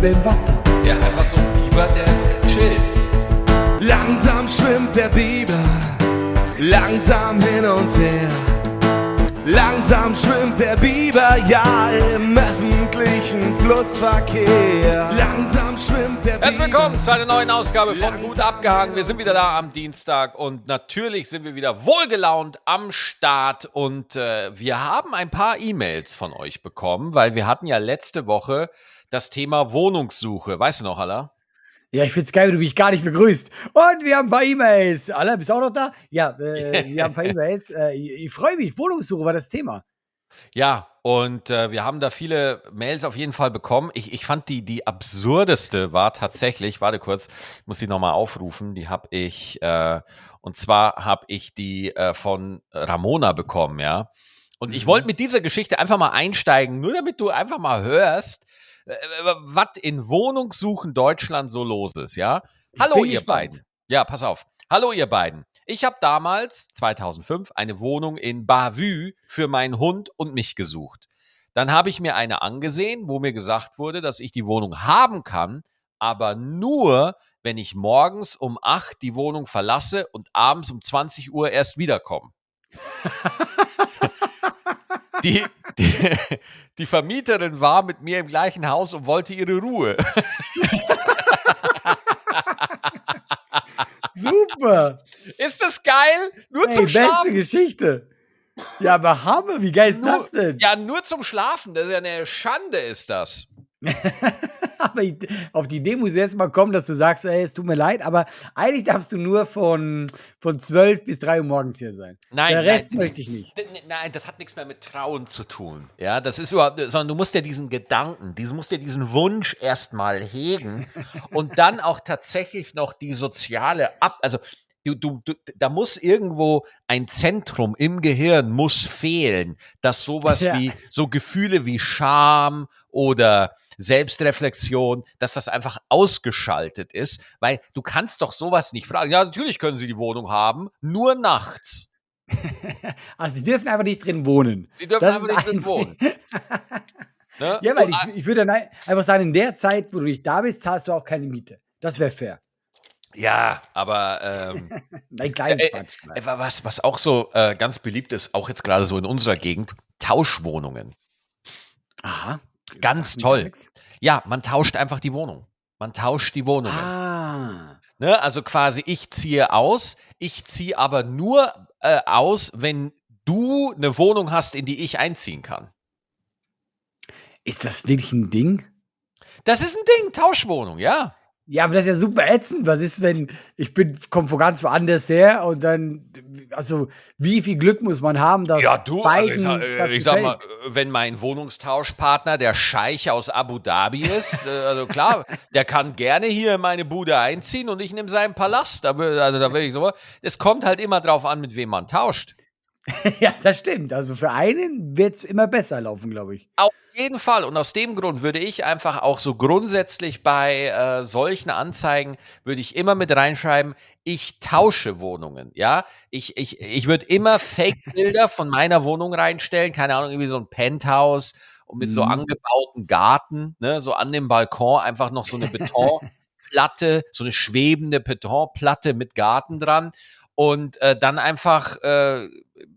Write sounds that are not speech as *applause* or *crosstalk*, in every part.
Biber im Wasser. Ja, einfach so ein Biber, der chillt. Langsam schwimmt der Biber, langsam hin und her. Langsam schwimmt der Biber, ja, im öffentlichen Flussverkehr. Langsam schwimmt der Biber. Herzlich willkommen zu einer neuen Ausgabe von Gut abgehangen. Wir sind wieder da am Dienstag und natürlich sind wir wieder wohlgelaunt am Start und äh, wir haben ein paar E-Mails von euch bekommen, weil wir hatten ja letzte Woche das Thema Wohnungssuche. Weißt du noch, Allah? Ja, ich find's geil, du mich gar nicht begrüßt. Und wir haben ein paar E-Mails. Alla, bist du auch noch da? Ja, äh, *laughs* wir haben ein paar E-Mails. Äh, ich, ich freue mich. Wohnungssuche war das Thema. Ja, und äh, wir haben da viele Mails auf jeden Fall bekommen. Ich, ich fand die, die absurdeste war tatsächlich, warte kurz, ich muss die nochmal aufrufen, die habe ich, äh, und zwar habe ich die äh, von Ramona bekommen, ja. Und ich Mhm. wollte mit dieser Geschichte einfach mal einsteigen, nur damit du einfach mal hörst, was in Wohnungssuchen Deutschland so los ist, ja. Hallo bin ihr gespannt. beiden. Ja, pass auf. Hallo ihr beiden. Ich habe damals, 2005, eine Wohnung in Bavü für meinen Hund und mich gesucht. Dann habe ich mir eine angesehen, wo mir gesagt wurde, dass ich die Wohnung haben kann, aber nur, wenn ich morgens um 8 die Wohnung verlasse und abends um 20 Uhr erst wiederkomme. *laughs* Die, die, die Vermieterin war mit mir im gleichen Haus und wollte ihre Ruhe. Super. Ist das geil? Nur Ey, zum beste Schlafen. Geschichte. Ja, aber Hammer, wie geil ist Nur, das denn? ja, nur zum Schlafen. Das ist ja eine Schande, ist das. *laughs* Aber ich, auf die Idee muss jetzt mal kommen, dass du sagst, ey, es tut mir leid, aber eigentlich darfst du nur von, von 12 bis 3 Uhr morgens hier sein. Nein, Der Rest nein. möchte ich nicht. Nein, das hat nichts mehr mit Trauen zu tun. Ja, das ist überhaupt, sondern du musst ja diesen Gedanken, diesen, musst ja diesen Wunsch erstmal hegen *laughs* und dann auch tatsächlich noch die soziale Ab, also du, du, du, da muss irgendwo ein Zentrum im Gehirn muss fehlen, dass sowas Ja. wie so Gefühle wie Scham oder Selbstreflexion, dass das einfach ausgeschaltet ist, weil du kannst doch sowas nicht fragen. Ja, natürlich können sie die Wohnung haben, nur nachts. *laughs* Also, sie dürfen einfach nicht drin wohnen. Sie dürfen Das einfach nicht drin wohnen. *laughs* Ne? Ja, weil ich, ich würde einfach sagen, in der Zeit, wo du nicht da bist, zahlst du auch keine Miete. Das wäre fair. ja, aber ähm, *laughs* Ein kleines äh, äh, was, was auch so äh, ganz beliebt ist, auch jetzt gerade so in unserer Gegend, Tauschwohnungen. Aha. Ganz toll. Ja, man tauscht einfach die Wohnung. Man tauscht die Wohnungen. Ah. Ne? Also quasi, ich ziehe aus, ich ziehe aber nur äh, aus, wenn du eine Wohnung hast, in die ich einziehen kann. Ist das wirklich ein Ding? Das ist ein Ding, Tauschwohnung, ja. Ja, aber das ist ja super ätzend. Was ist, wenn ich bin, komme von ganz woanders her und dann, also wie viel Glück muss man haben, dass Ja, du, also beiden ich, sag, äh, ich sag mal, wenn mein Wohnungstauschpartner der Scheich aus Abu Dhabi ist, äh, also klar, der kann gerne hier in meine Bude einziehen und ich nehme seinen Palast. Da, also da will ich so. Es kommt halt immer drauf an, mit wem man tauscht. *laughs* Ja, das stimmt. Also für einen wird es immer besser laufen, glaube ich. Auf jeden Fall. Und aus dem Grund würde ich einfach auch so grundsätzlich bei äh, solchen Anzeigen, würde ich immer mit reinschreiben, ich tausche Wohnungen. Ja, ich, ich, ich würde immer Fake-Bilder von meiner Wohnung reinstellen. Keine Ahnung, irgendwie so ein Penthouse und mit so Mhm. angebauten Garten, ne, so an dem Balkon einfach noch so eine *laughs* Betonplatte, so eine schwebende Betonplatte mit Garten dran. Und äh, dann einfach äh,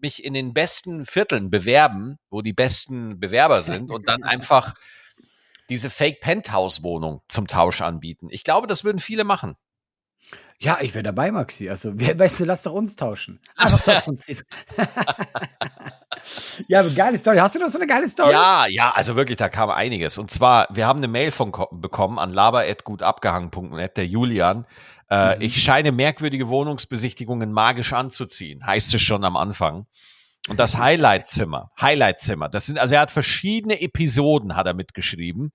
mich in den besten Vierteln bewerben, wo die besten Bewerber *laughs* sind und dann einfach diese Fake-Penthouse-Wohnung zum Tausch anbieten. Ich glaube, das würden viele machen. Ja, ich wäre dabei, Maxi. Also, wer, *laughs* weißt du, lass doch uns tauschen. *laughs* Einfach Prinzip. ja, aber geile Story. Hast du noch so eine geile Story? Ja, ja, also wirklich, da kam einiges. Und zwar, wir haben eine Mail von ko- bekommen an laber.gutabgehangen.net, der Julian. Äh, Mhm. Ich scheine merkwürdige Wohnungsbesichtigungen magisch anzuziehen, heißt es schon am Anfang. Und das Highlight-Zimmer, Highlight-Zimmer, das sind, also er hat verschiedene Episoden, hat er mitgeschrieben.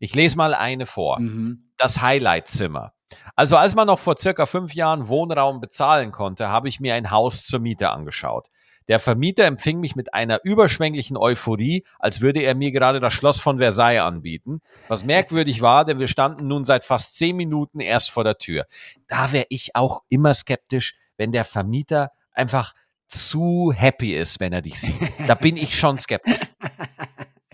Ich lese mal eine vor. Mhm. das Highlight-Zimmer. Also als man noch vor circa fünf Jahren Wohnraum bezahlen konnte, habe ich mir ein Haus zur Miete angeschaut. Der Vermieter empfing mich mit einer überschwänglichen Euphorie, als würde er mir gerade das Schloss von Versailles anbieten. Was merkwürdig war, denn wir standen nun seit fast zehn Minuten erst vor der Tür. Da wäre ich auch immer skeptisch, wenn der Vermieter einfach zu happy ist, wenn er dich sieht. Da bin ich schon skeptisch. *laughs*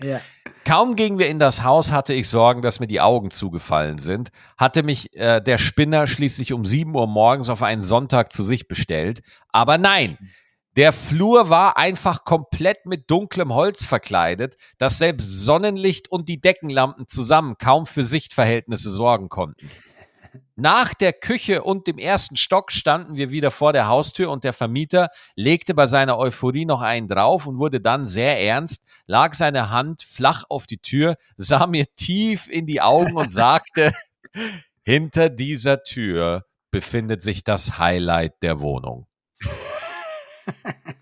Ja. Kaum gingen wir in das Haus, hatte ich Sorgen, dass mir die Augen zugefallen sind. Hatte mich äh, der Spinner schließlich um 7 Uhr morgens auf einen Sonntag zu sich bestellt. Aber nein, der Flur war einfach komplett mit dunklem Holz verkleidet, dass selbst Sonnenlicht und die Deckenlampen zusammen kaum für Sichtverhältnisse sorgen konnten. Nach der Küche und dem ersten Stock standen wir wieder vor der Haustür und der Vermieter legte bei seiner Euphorie noch einen drauf und wurde dann sehr ernst, lag seine Hand flach auf die Tür, sah mir tief in die Augen und sagte, hinter dieser Tür befindet sich das Highlight der Wohnung.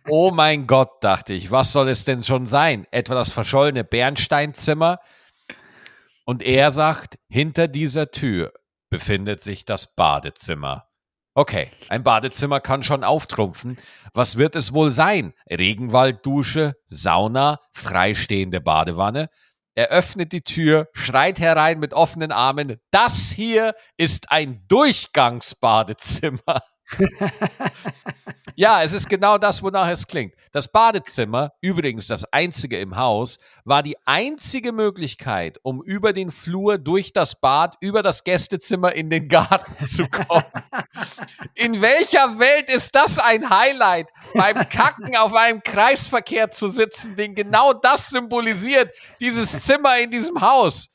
Oh mein Gott, dachte ich, was soll es denn schon sein? Etwa das verschollene Bernsteinzimmer? Und er sagt, hinter dieser Tür befindet sich das Badezimmer. Okay, ein Badezimmer kann schon auftrumpfen. Was wird es wohl sein? Regenwalddusche, Sauna, freistehende Badewanne? Er öffnet die Tür, schreit herein mit offenen Armen. Das hier ist ein Durchgangsbadezimmer. *laughs* ja, es ist genau das, wonach es klingt. Das Badezimmer, übrigens das einzige im Haus, war die einzige Möglichkeit, um über den Flur, durch das Bad, über das Gästezimmer in den Garten *laughs* zu kommen. In welcher Welt ist das ein Highlight, beim Kacken auf einem Kreisverkehr zu sitzen, den genau das symbolisiert, dieses Zimmer in diesem Haus?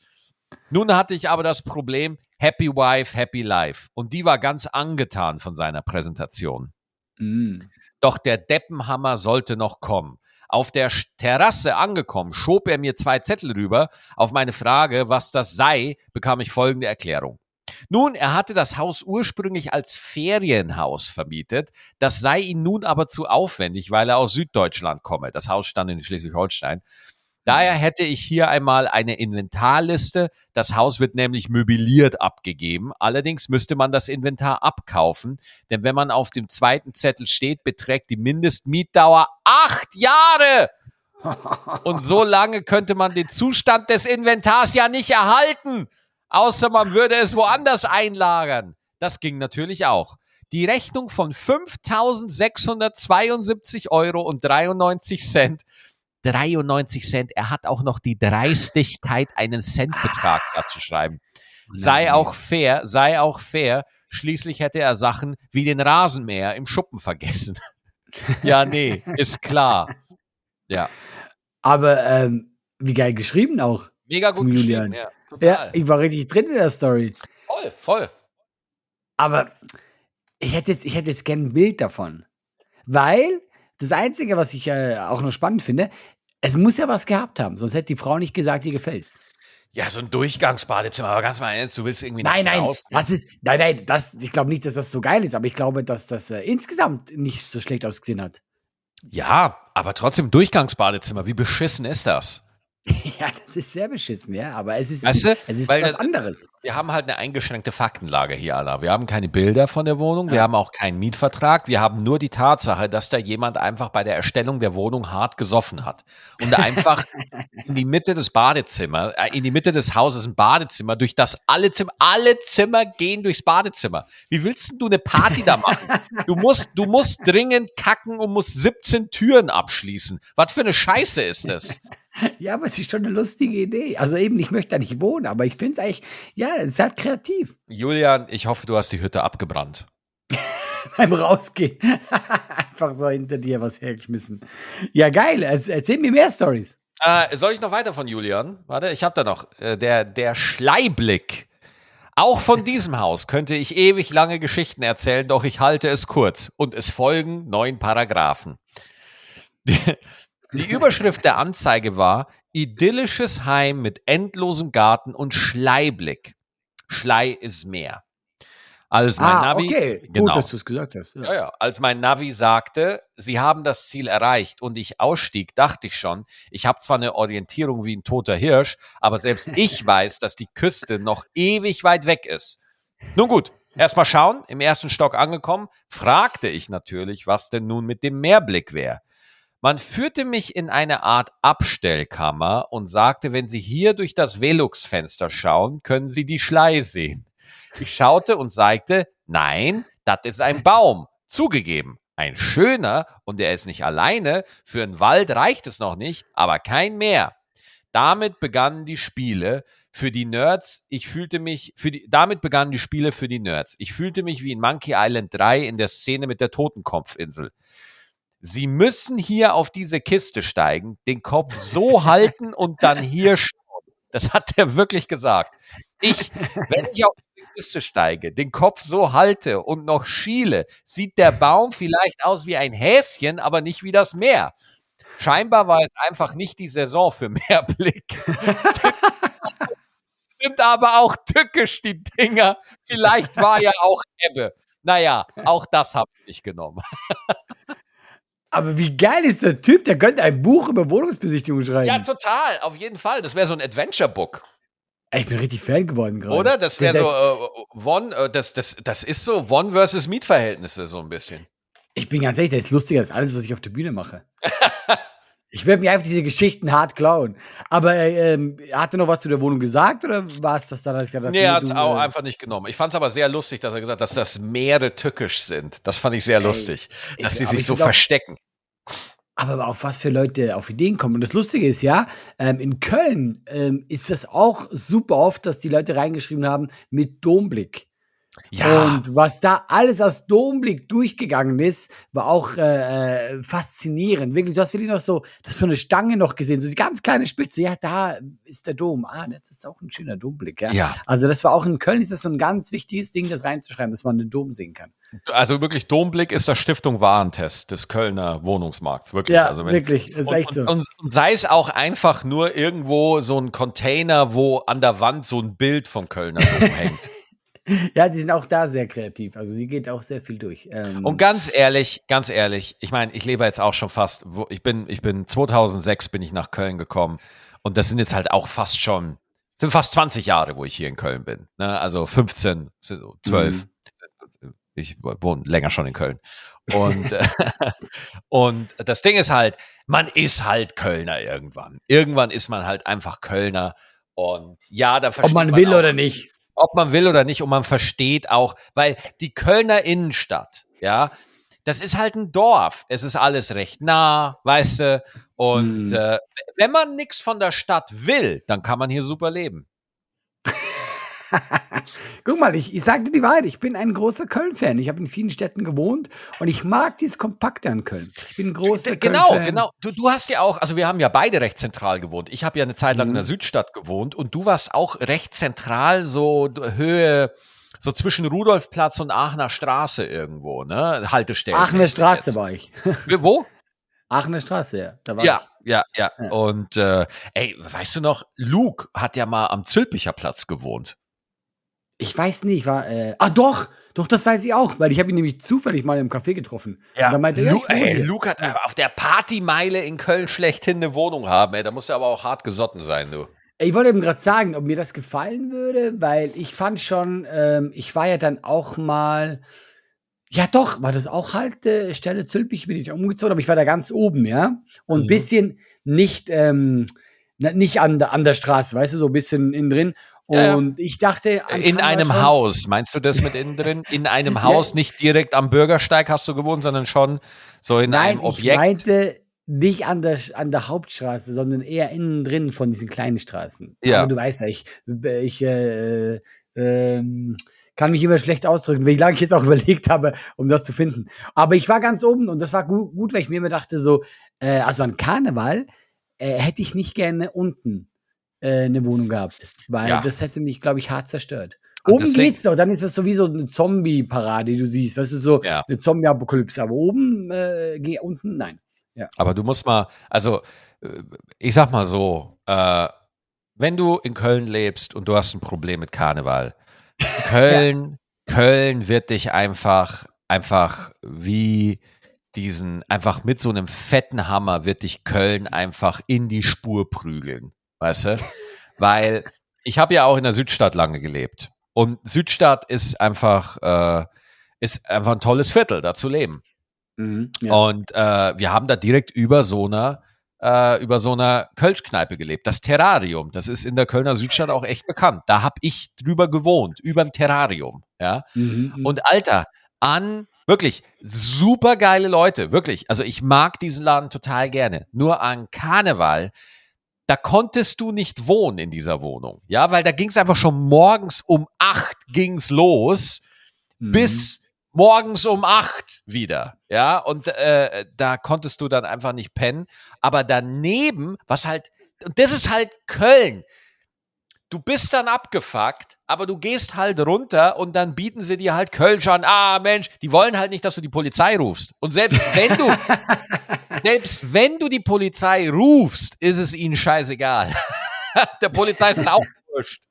Nun hatte ich aber das Problem, Happy Wife, Happy Life. Und die war ganz angetan von seiner Präsentation. Mm. Doch der Deppenhammer sollte noch kommen. Auf der Terrasse angekommen, schob er mir zwei Zettel rüber. Auf meine Frage, was das sei, bekam ich folgende Erklärung. Nun, er hatte das Haus ursprünglich als Ferienhaus vermietet. Das sei ihm nun aber zu aufwendig, weil er aus Süddeutschland komme. Das Haus stand in Schleswig-Holstein. Daher hätte ich hier einmal eine Inventarliste. Das Haus wird nämlich möbliert abgegeben. Allerdings müsste man das Inventar abkaufen, denn wenn man auf dem zweiten Zettel steht, beträgt die Mindestmietdauer acht Jahre. Und so lange könnte man den Zustand des Inventars ja nicht erhalten, außer man würde es woanders einlagern. Das ging natürlich auch. Die Rechnung von 5.672 Euro und 93 Cent 93 Cent. Er hat auch noch die Dreistigkeit, einen Centbetrag ah. da zu schreiben. Sei auch fair, sei auch fair. Schließlich hätte er Sachen wie den Rasenmäher im Schuppen vergessen. *laughs* ja, nee, ist klar. Ja. Aber ähm, wie geil geschrieben auch. Mega gut geschrieben, ja. Total. Ja, ich war richtig drin in der Story. Voll, voll. Aber ich hätte jetzt, ich hätte jetzt gerne ein Bild davon. Weil das Einzige, was ich äh, auch noch spannend finde, es muss ja was gehabt haben, sonst hätte die Frau nicht gesagt, ihr gefällt's. Ja, so ein Durchgangsbadezimmer, aber ganz mal ernst, du willst irgendwie Nein, nein, raus, das ist, nein, nein, das, ich glaube nicht, dass das so geil ist, aber ich glaube, dass das äh, insgesamt nicht so schlecht ausgesehen hat. Ja, aber trotzdem Durchgangsbadezimmer, wie beschissen ist das? *laughs* Ja, das ist sehr beschissen, ja, aber es ist, weißt du, es ist was anderes. Wir haben halt eine eingeschränkte Faktenlage hier, Anna. Wir haben keine Bilder von der Wohnung, ja. wir haben auch keinen Mietvertrag, wir haben nur die Tatsache, dass da jemand einfach bei der Erstellung der Wohnung hart gesoffen hat und einfach *laughs* in die Mitte des Badezimmers, äh, in die Mitte des Hauses ein Badezimmer, durch das alle Zimmer, alle Zimmer gehen durchs Badezimmer. Wie willst du eine Party da machen? Du musst, du musst dringend kacken und musst 17 Türen abschließen. Was für eine Scheiße ist das? *laughs* Ja, aber es ist schon eine lustige Idee. Also eben, ich möchte da nicht wohnen, aber ich finde es eigentlich, ja, es ist halt kreativ. Julian, ich hoffe, du hast die Hütte abgebrannt. *laughs* Beim Rausgehen. *laughs* Einfach so hinter dir was hergeschmissen. Ja, geil. Erzähl mir mehr Stories. Äh, soll ich noch weiter von Julian? Warte, ich habe da noch. Äh, der, der Schleiblick. Auch von diesem Haus könnte ich ewig lange Geschichten erzählen, doch ich halte es kurz. Und es folgen neun Paragraphen. Die Überschrift der Anzeige war Idyllisches Heim mit endlosem Garten und Schleiblick. Schlei ist Meer. Als mein ah, Navi, okay. Genau, Gut, dass du es gesagt hast. Ja. ja. Ja, als mein Navi sagte, sie haben das Ziel erreicht und ich ausstieg, dachte ich schon, ich habe zwar eine Orientierung wie ein toter Hirsch, aber selbst *laughs* ich weiß, dass die Küste noch ewig weit weg ist. Nun gut, erstmal schauen, im ersten Stock angekommen, fragte ich natürlich, was denn nun mit dem Meerblick wäre. Man führte mich in eine Art Abstellkammer und sagte, wenn Sie hier durch das Velux-Fenster schauen, können Sie die Schlei sehen. Ich schaute und sagte, nein, das ist ein Baum. Zugegeben, ein schöner und er ist nicht alleine. Für einen Wald reicht es noch nicht, aber kein mehr. damit begannen die Spiele für die Nerds. Ich fühlte mich, für die, damit begannen die Spiele für die Nerds. Ich fühlte mich wie in Monkey Island 3 in der Szene mit der Totenkopfinsel. Sie müssen hier auf diese Kiste steigen, den Kopf so halten und dann hier schauen. Das hat er wirklich gesagt. Ich, wenn ich auf die Kiste steige, den Kopf so halte und noch schiele, sieht der Baum vielleicht aus wie ein Häschen, aber nicht wie das Meer. Scheinbar war es einfach nicht die Saison für Meerblick. *laughs* Sind aber auch tückisch, die Dinger. Vielleicht war ja auch Ebbe. Naja, auch das habe ich nicht genommen. *laughs* Aber wie geil ist der Typ? Der könnte ein Buch über Wohnungsbesichtigung schreiben. Ja, total, auf jeden Fall. Das wäre so ein Adventure-Book. Ich bin richtig Fan geworden gerade. Oder? Das wäre so, äh, One, äh, das, das, das ist so One versus Mietverhältnisse so ein bisschen. Ich bin ganz ehrlich, der ist lustiger als alles, was ich auf der Bühne mache. *laughs* ich werde mir einfach diese Geschichten hart klauen. Aber ähm, hat er noch was zu der Wohnung gesagt oder war es das dann, als ich Nee, er hat es auch äh, einfach nicht genommen. Ich fand es aber sehr lustig, dass er gesagt hat, dass das Meere tückisch sind. Das fand ich sehr ey, lustig, dass sie sich so verstecken. Aber auf was für Leute auf Ideen kommen. Und das Lustige ist ja, ähm, in Köln ähm, ist das auch super oft, dass die Leute reingeschrieben haben mit Domblick. Ja. Und was da alles aus Domblick durchgegangen ist, war auch äh, äh, faszinierend. Wirklich, du hast wirklich noch so, du hast so eine Stange noch gesehen, so die ganz kleine Spitze. Ja, da ist der Dom. Ah, das ist auch ein schöner Domblick. Ja. ja. Also das war auch in Köln ist das so ein ganz wichtiges Ding, das reinzuschreiben, dass man den Dom sehen kann. Also wirklich, Domblick ist der Stiftung Warentest des Kölner Wohnungsmarkts. Wirklich. Ja, also wenn, wirklich. Ist und, echt so. Und, und, sei es auch einfach nur irgendwo so ein Container, wo an der Wand so ein Bild vom Kölner Dom *laughs* hängt. *laughs* Ja, die sind auch da sehr kreativ. Also sie geht auch sehr viel durch. Ähm und ganz ehrlich, ganz ehrlich, ich meine, ich lebe jetzt auch schon fast, ich bin, ich bin 2006 bin ich nach Köln gekommen und das sind jetzt halt auch fast schon, sind fast 20 Jahre, wo ich hier in Köln bin. Ne? Also 15, 12. Mhm. Ich wohne länger schon in Köln. Und, *laughs* und das Ding ist halt, man ist halt Kölner irgendwann. Irgendwann ist man halt einfach Kölner. Und ja, da versteht Ob man, man will auch, oder nicht ob man will oder nicht, und man versteht auch, weil die Kölner Innenstadt, ja, das ist halt ein Dorf. Es ist alles recht nah, weißt du. Und hm. äh, wenn man nichts von der Stadt will, dann kann man hier super leben. Guck mal, ich, ich sagte die Wahrheit, ich bin ein großer Köln-Fan. Ich habe in vielen Städten gewohnt und ich mag dieses Kompakte an Köln. Ich bin ein großer Genau, Köln genau. Du, du hast ja auch, also wir haben ja beide recht zentral gewohnt. Ich habe ja eine Zeit lang mhm. in der mhm. Südstadt gewohnt und du warst auch recht zentral, so Höhe, so zwischen Rudolfplatz und Aachener Straße irgendwo, ne? Haltestelle. Aachener Straße jetzt. war ich. Wo? Aachener Straße, ja. Da war ja, ich. ja, ja, ja. Und äh, ey, weißt du noch, Luke hat ja mal am Zülpicher Platz gewohnt. Ich weiß nicht, war. Äh, ah, doch! Doch, das weiß ich auch, weil ich habe ihn nämlich zufällig mal im Café getroffen. Ja, und meinte, Lu ja, ey, Luke hat ja. auf der Partymeile in Köln schlechthin eine Wohnung haben. Ey, da muss er aber auch hart gesotten sein, du. Ich wollte eben gerade sagen, ob mir das gefallen würde, weil ich fand schon, ähm, ich war ja dann auch mal, ja doch, war das auch halt äh, Stelle Zülpich, bin ich umgezogen, aber ich war da ganz oben, ja. Und ein mhm. bisschen nicht, ähm, nicht an, an der Straße, weißt du, so ein bisschen innen drin. Und ich dachte. In einem schon, Haus, meinst du das mit innen drin? In einem *laughs* Haus, nicht direkt am Bürgersteig hast du gewohnt, sondern schon so in Nein, einem Objekt? Ich meinte nicht an der, an der Hauptstraße, sondern eher innen drin von diesen kleinen Straßen. Ja. Aber du weißt ja, ich, ich äh, äh, kann mich immer schlecht ausdrücken, wie lange ich jetzt auch *laughs* überlegt habe, um das zu finden. Aber ich war ganz oben und das war gut, gut weil ich mir immer dachte, so, äh, also an Karneval äh, hätte ich nicht gerne unten äh, eine Wohnung gehabt. Weil ja. das hätte mich, glaube ich, hart zerstört. Und oben geht's doch, dann ist das sowieso eine Zombie-Parade, die du siehst. Weißt du, so ja. eine Zombie-Apokalypse. Aber oben, äh, geh unten, nein. Ja. Aber du musst mal, also äh, ich sag mal so, äh, wenn du in Köln lebst und du hast ein Problem mit Karneval, *laughs* Köln, ja. Köln wird dich einfach, einfach wie diesen, einfach mit so einem fetten Hammer wird dich Köln einfach in die Spur prügeln weißt du? Weil ich habe ja auch in der Südstadt lange gelebt. Und Südstadt ist einfach, äh, ist einfach ein tolles Viertel, da zu leben. Mhm, ja. Und äh, wir haben da direkt über so einer äh, über so einer Kölschkneipe gelebt. Das Terrarium, das ist in der Kölner Südstadt auch echt bekannt. Da habe ich drüber gewohnt, über dem Terrarium. Ja? Mhm, mhm, Und Alter, an wirklich super geile Leute, wirklich. Also ich mag diesen Laden total gerne. Nur an Karneval da konntest du nicht wohnen in dieser Wohnung. Ja, weil da ging es einfach schon morgens um acht ging's los Mhm. bis morgens um acht wieder. Ja, und äh, da konntest du dann einfach nicht pennen. Aber daneben, was halt, und das ist halt Köln. Du bist dann abgefuckt, aber du gehst halt runter und dann bieten sie dir halt Kölsch an. Ah, Mensch, die wollen halt nicht, dass du die Polizei rufst. Und selbst wenn du, *laughs* selbst wenn du die Polizei rufst, ist es ihnen scheißegal. *laughs* Der Polizei ist auch wurscht.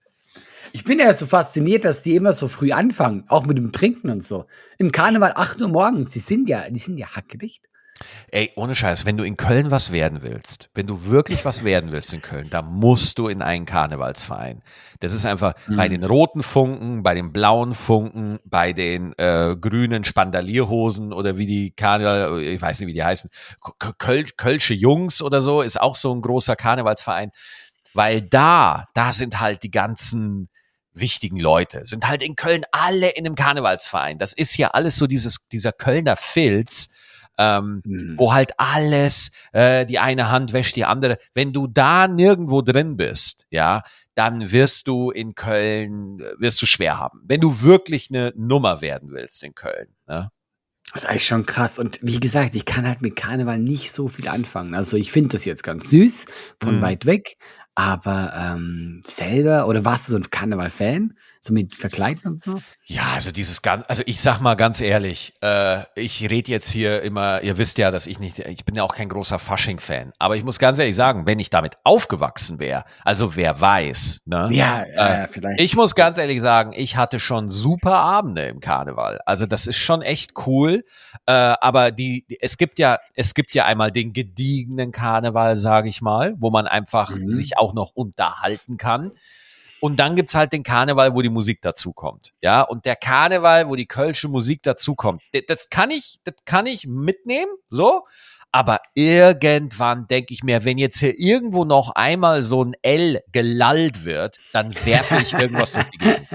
Ich bin ja so fasziniert, dass die immer so früh anfangen, auch mit dem Trinken und so. Im Karneval 8 Uhr morgens, die sind ja, die sind ja hackedicht. Ey, ohne Scheiß, wenn du in Köln was werden willst, wenn du wirklich was werden willst in Köln, da musst du in einen Karnevalsverein. Das ist einfach bei den roten Funken, bei den blauen Funken, bei den äh, grünen Spandalierhosen oder wie die Karneval, ich weiß nicht, wie die heißen, Köl Kölsche Jungs oder so, ist auch so ein großer Karnevalsverein. Weil da, da sind halt die ganzen wichtigen Leute, sind halt in Köln alle in einem Karnevalsverein. Das ist ja alles so dieses, dieser Kölner Filz, ähm, Mhm. wo halt alles, äh, die eine Hand wäscht die andere. Wenn du da nirgendwo drin bist, ja, dann wirst du in Köln, äh, wirst du schwer haben. Wenn du wirklich eine Nummer werden willst in Köln. Ne? Das ist eigentlich schon krass. Und wie gesagt, ich kann halt mit Karneval nicht so viel anfangen. Also ich finde das jetzt ganz süß, von Mhm. weit weg. Aber ähm, selber, oder warst du so ein Karneval-Fan? So mit Verkleiden und so? Ja, also dieses ganz, also ich sag mal ganz ehrlich, äh, ich rede jetzt hier immer, ihr wisst ja, dass ich nicht, ich bin ja auch kein großer Fasching-Fan, aber ich muss ganz ehrlich sagen, wenn ich damit aufgewachsen wäre, also wer weiß, ne? Ja, Äh, äh, vielleicht. Ich muss ganz ehrlich sagen, ich hatte schon super Abende im Karneval. Also das ist schon echt cool. Äh, aber die, die- es gibt ja, es gibt ja einmal den gediegenen Karneval, sage ich mal, wo man einfach Mhm. sich auch noch unterhalten kann. Und dann gibt's halt den Karneval, wo die Musik dazukommt. Ja, und der Karneval, wo die kölsche Musik dazukommt, das kann ich, das kann ich mitnehmen, so. Aber irgendwann denke ich mir, wenn jetzt hier irgendwo noch einmal so ein L gelallt wird, dann werfe ich irgendwas durch die Gegend. *laughs*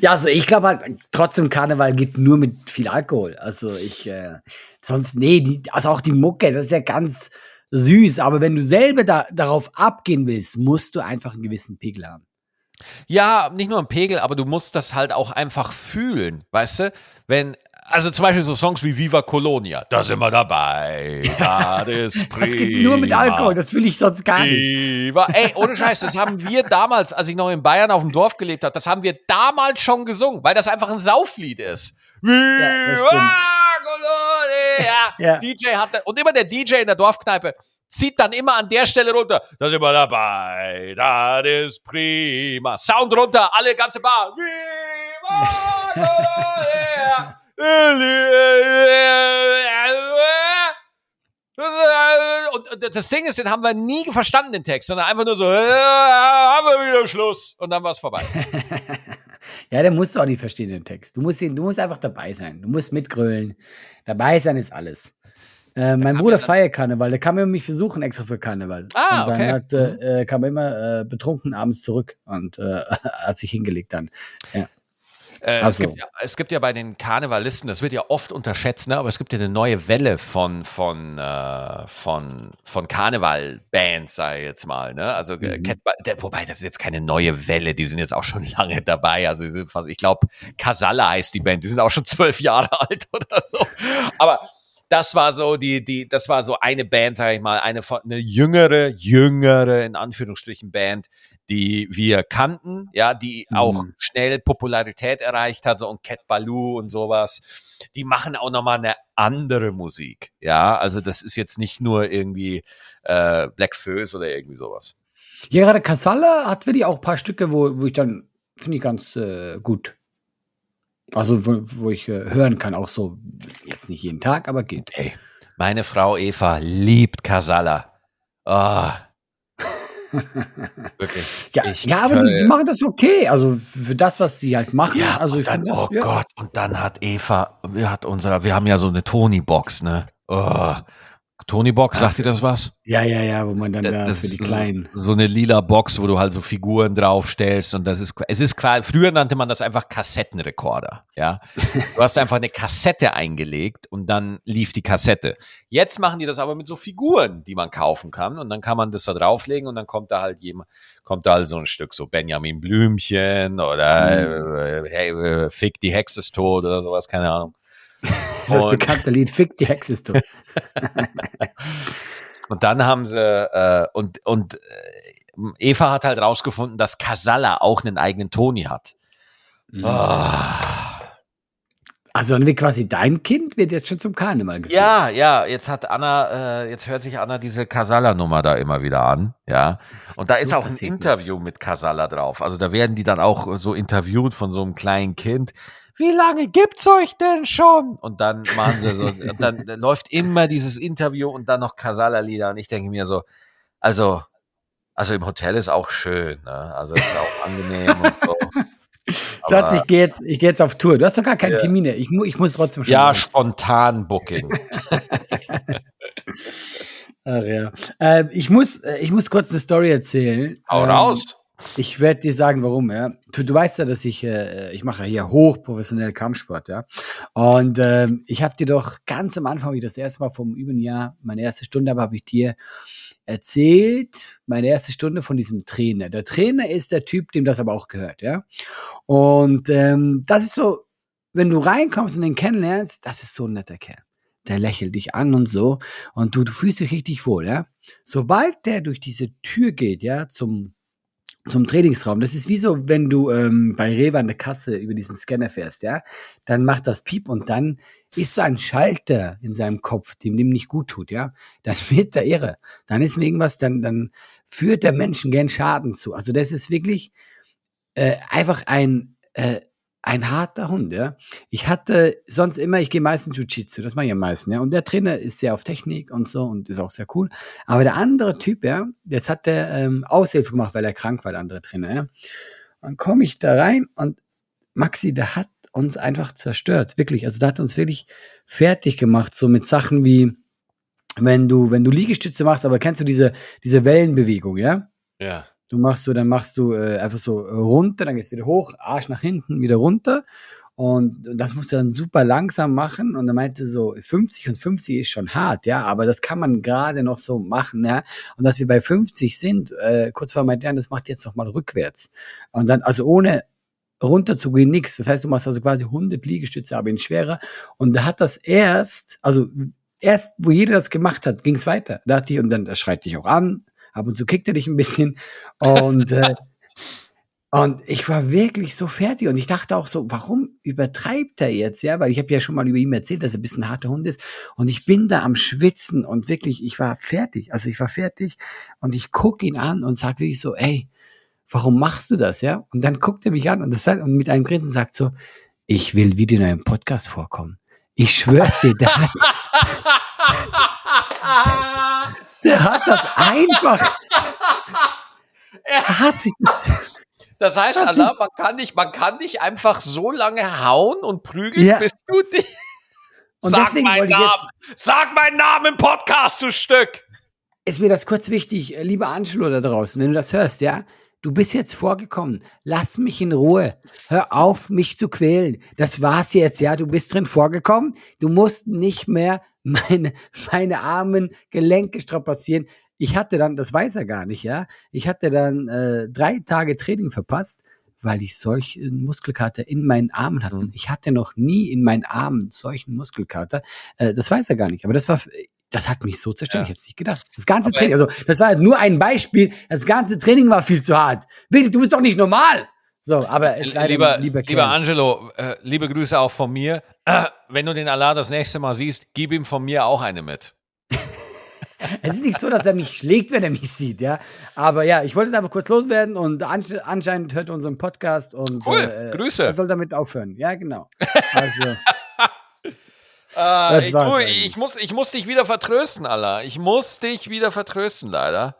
Ja, also ich glaube halt, trotzdem Karneval geht nur mit viel Alkohol. Also ich, äh, sonst, nee, die, also auch die Mucke, das ist ja ganz süß. Aber wenn du selber da, darauf abgehen willst, musst du einfach einen gewissen Pegel haben. Ja, nicht nur ein Pegel, aber du musst das halt auch einfach fühlen, weißt du? Wenn, also zum Beispiel so Songs wie Viva Colonia, da sind wir dabei. *laughs* Das ist prima. Das geht nur mit Alkohol, das fühle ich sonst gar nicht. Viva. Ey, ohne Scheiß, das haben wir damals, als ich noch in Bayern auf dem Dorf gelebt habe, das haben wir damals schon gesungen, weil das einfach ein Sauflied ist. Viva stimmt. Ja. *laughs* DJ hat, und immer der DJ in der Dorfkneipe zieht dann immer an der Stelle runter. Da sind wir dabei, das ist prima. Sound runter, alle ganze Bar. Viva. Und, das Ding ist, den haben wir nie verstanden, den Text, sondern einfach nur so, "Ja, haben wir wieder Schluss. Und dann war es vorbei. *laughs* Ja, der musst du auch nicht verstehen, den Text. Du musst, ihn, du musst einfach dabei sein. Du musst mitgrölen. Dabei sein ist alles. Äh, mein Bruder ja feiert Karneval. Der kam immer mich besuchen extra für Karneval. Ah, und dann okay. hat, äh, äh, kam er immer äh, betrunken abends zurück und äh, *laughs* hat sich hingelegt dann. Äh, Ach es, gibt ja, es gibt ja bei den Karnevalisten, das wird ja oft unterschätzt, ne? aber es gibt ja eine neue Welle von, von, äh, von, von Karnevalbands, sage ich jetzt mal. Ne? Also, äh, Mhm. Der, wobei das ist jetzt keine neue Welle, die sind jetzt auch schon *laughs* lange dabei. Also, fast, ich glaube, Casalla heißt die Band, die sind auch schon zwölf Jahre *laughs* alt oder so. Aber das war so die, die, das war so eine Band, sage ich mal, eine eine jüngere, jüngere, in Anführungsstrichen Band, die wir kannten, ja, die auch Mhm. schnell Popularität erreicht hat, so und Cat Baloo und sowas. Die machen auch nochmal eine andere Musik, ja, also das ist jetzt nicht nur irgendwie äh, Black Föß oder irgendwie sowas. Ja, gerade Casalla hat wirklich auch ein paar Stücke, wo, wo ich dann, finde ich ganz äh, gut. Also, wo, wo ich äh, hören kann, auch so, jetzt nicht jeden Tag, aber geht. Hey, meine Frau Eva liebt Casalla. Ah. Wirklich. Ja, Ich ja aber die, die machen das okay. Also für das, was sie halt machen. Ja, also ich dann, das, oh ja. Gott, und dann hat Eva, wir hat unser, wir haben ja so eine Tony-Box, ne? Oh, Tony Box, sagt dir das was? Ja, ja, ja, wo man dann da das für die Kleinen. so eine lila Box, wo du halt so Figuren draufstellst und das ist, es ist quasi, früher nannte man das einfach Kassettenrekorder, ja. *laughs* Du hast einfach eine Kassette eingelegt und dann lief die Kassette. Jetzt machen die das aber mit so Figuren, die man kaufen kann und dann kann man das da drauflegen und dann kommt da halt jemand, kommt da halt so ein Stück so Benjamin Blümchen oder äh, hey, äh, Fick die Hexe ist tot oder sowas, keine Ahnung. *laughs* Das Und- bekannte Lied Fick die Hexe ist tot. *laughs* Und dann haben sie, äh, und, und äh, Eva hat halt rausgefunden, dass Casalla auch einen eigenen Toni hat. Ah. Also dann wird quasi dein Kind wird jetzt schon zum Karneval geführt. Ja, ja, jetzt hat Anna, äh, jetzt hört sich Anna diese Casalla-Nummer da immer wieder an, ja. Und da ist So auch ein Interview mit Casalla drauf. Also da werden die dann auch so interviewt von so einem kleinen Kind. Wie lange gibt's euch denn schon? Und dann machen sie so, und dann läuft immer dieses Interview und dann noch Casalla-Lieder. Und ich denke mir so, also, also im Hotel ist auch schön, ne? Also ist auch angenehm und so. *laughs* Schatz, ich gehe jetzt, ich geh jetzt auf Tour. Du hast doch gar keine Ja. Termine. Ich, mu ich muss trotzdem schon. Ja, raus. spontan Booking. *laughs* Ach, ja. Äh, ich, muss, äh, ich muss kurz eine Story erzählen. Hau Ähm, raus. Ich werde dir sagen, warum, ja. Du, du weißt ja, dass ich, äh, ich mache hier hochprofessionell Kampfsport, ja. Und ähm, ich habe dir doch ganz am Anfang, wie das erste Mal vom über ein Jahr meine erste Stunde habe, habe ich dir erzählt, meine erste Stunde von diesem Trainer. Der Trainer ist der Typ, dem das aber auch gehört, ja. Und ähm, das ist so, wenn du reinkommst und den kennenlernst, das ist so ein netter Kerl. Der lächelt dich an und so. Und du, du fühlst dich richtig wohl, ja. Sobald der durch diese Tür geht, ja, zum zum Trainingsraum. Das ist wie so, wenn du ähm, bei Rewe an der Kasse über diesen Scanner fährst, ja, dann macht das Piep und dann ist so ein Schalter in seinem Kopf, dem dem nicht gut tut, ja, dann *laughs* wird er irre. Dann ist mir irgendwas, dann, dann führt der Menschen gern Schaden zu. Also das ist wirklich äh, einfach ein, äh, ein harter Hund, ja. Ich hatte sonst immer, ich gehe meistens Jiu-Jitsu, das mache ich am meisten, ja. Und der Trainer ist sehr auf Technik und so und ist auch sehr cool. Aber der andere Typ, ja, jetzt hat der ähm, Aushilfe gemacht, weil er krank war, der andere Trainer, ja. Dann komme ich da rein und Maxi, der hat uns einfach zerstört, wirklich. Also der hat uns wirklich fertig gemacht, so mit Sachen wie, wenn du, wenn du Liegestütze machst, aber kennst du diese, diese Wellenbewegung, ja? Ja. Du machst so, dann machst du äh, einfach so äh, runter, dann gehst du wieder hoch, Arsch nach hinten, wieder runter. Und das musst du dann super langsam machen. Und er meinte so, 50 und 50 ist schon hart, ja, aber das kann man gerade noch so machen, ja. Und dass wir bei 50 sind, äh, kurz vor meinem das macht jetzt noch mal rückwärts. Und dann, also ohne runter zu gehen, nix. Das heißt, du machst also quasi 100 Liegestütze, aber in schwerer. Und da hat das erst, also erst, wo jeder das gemacht hat, ging es weiter. Da dachte ich, und dann schreit dich auch an. Ab und zu kickt er dich ein bisschen. Und, äh, und ich war wirklich so fertig. Und ich dachte auch so, warum übertreibt er jetzt? Ja, weil ich habe ja schon mal über ihn erzählt, dass er ein bisschen ein harter Hund ist. Und ich bin da am Schwitzen und wirklich, ich war fertig. Also ich war fertig und ich gucke ihn an und sage wirklich so, ey, warum machst du das? Ja? Und dann guckt er mich an und, das und mit einem Grinsen sagt so, ich will wieder in einem Podcast vorkommen. Ich schwör's dir, der hat, *laughs* *laughs* der hat das einfach. *laughs* Er hat sich das, Das heißt, Allah, man kann nicht, man kann nicht einfach so lange hauen und prügeln, Ja. bis du dich. Und Sag deswegen meinen Namen! Sag meinen Namen im Podcast, du Stück! ist mir das kurz wichtig, äh, lieber Angelo da draußen, wenn du das hörst, ja? Du bist jetzt vorgekommen. Lass mich in Ruhe. Hör auf, mich zu quälen. Das war's jetzt, ja? Du bist drin vorgekommen. Du musst nicht mehr meine, meine armen Gelenke strapazieren. Ich hatte dann, das weiß er gar nicht, ja? Ich hatte dann äh, drei Tage Training verpasst, weil ich solchen Muskelkater in meinen Armen hatte. Mhm. Ich hatte noch nie in meinen Armen solchen Muskelkater. Äh, das weiß er gar nicht. Aber das war, das hat mich so zerstört. Ja. Ich hätte es nicht gedacht. Das ganze Aber- Training, also das war halt nur ein Beispiel. Das ganze Training war viel zu hart. Willi, du bist doch nicht normal. So, aber es ist leider Lieber, lieber lieber. Angelo, äh, liebe Grüße auch von mir. Äh, wenn du den Allah das nächste Mal siehst, gib ihm von mir auch eine mit. *laughs* Es ist nicht so, dass er mich schlägt, wenn er mich sieht, ja. Aber ja, ich wollte es einfach kurz loswerden und ansche- anscheinend hört er unseren Podcast und Cool, äh, Grüße. Er soll damit aufhören. Ja, genau. *laughs* Also, Äh, ich, war's du, ich, muss, ich muss dich wieder vertrösten, Allah. Ich muss dich wieder vertrösten, leider.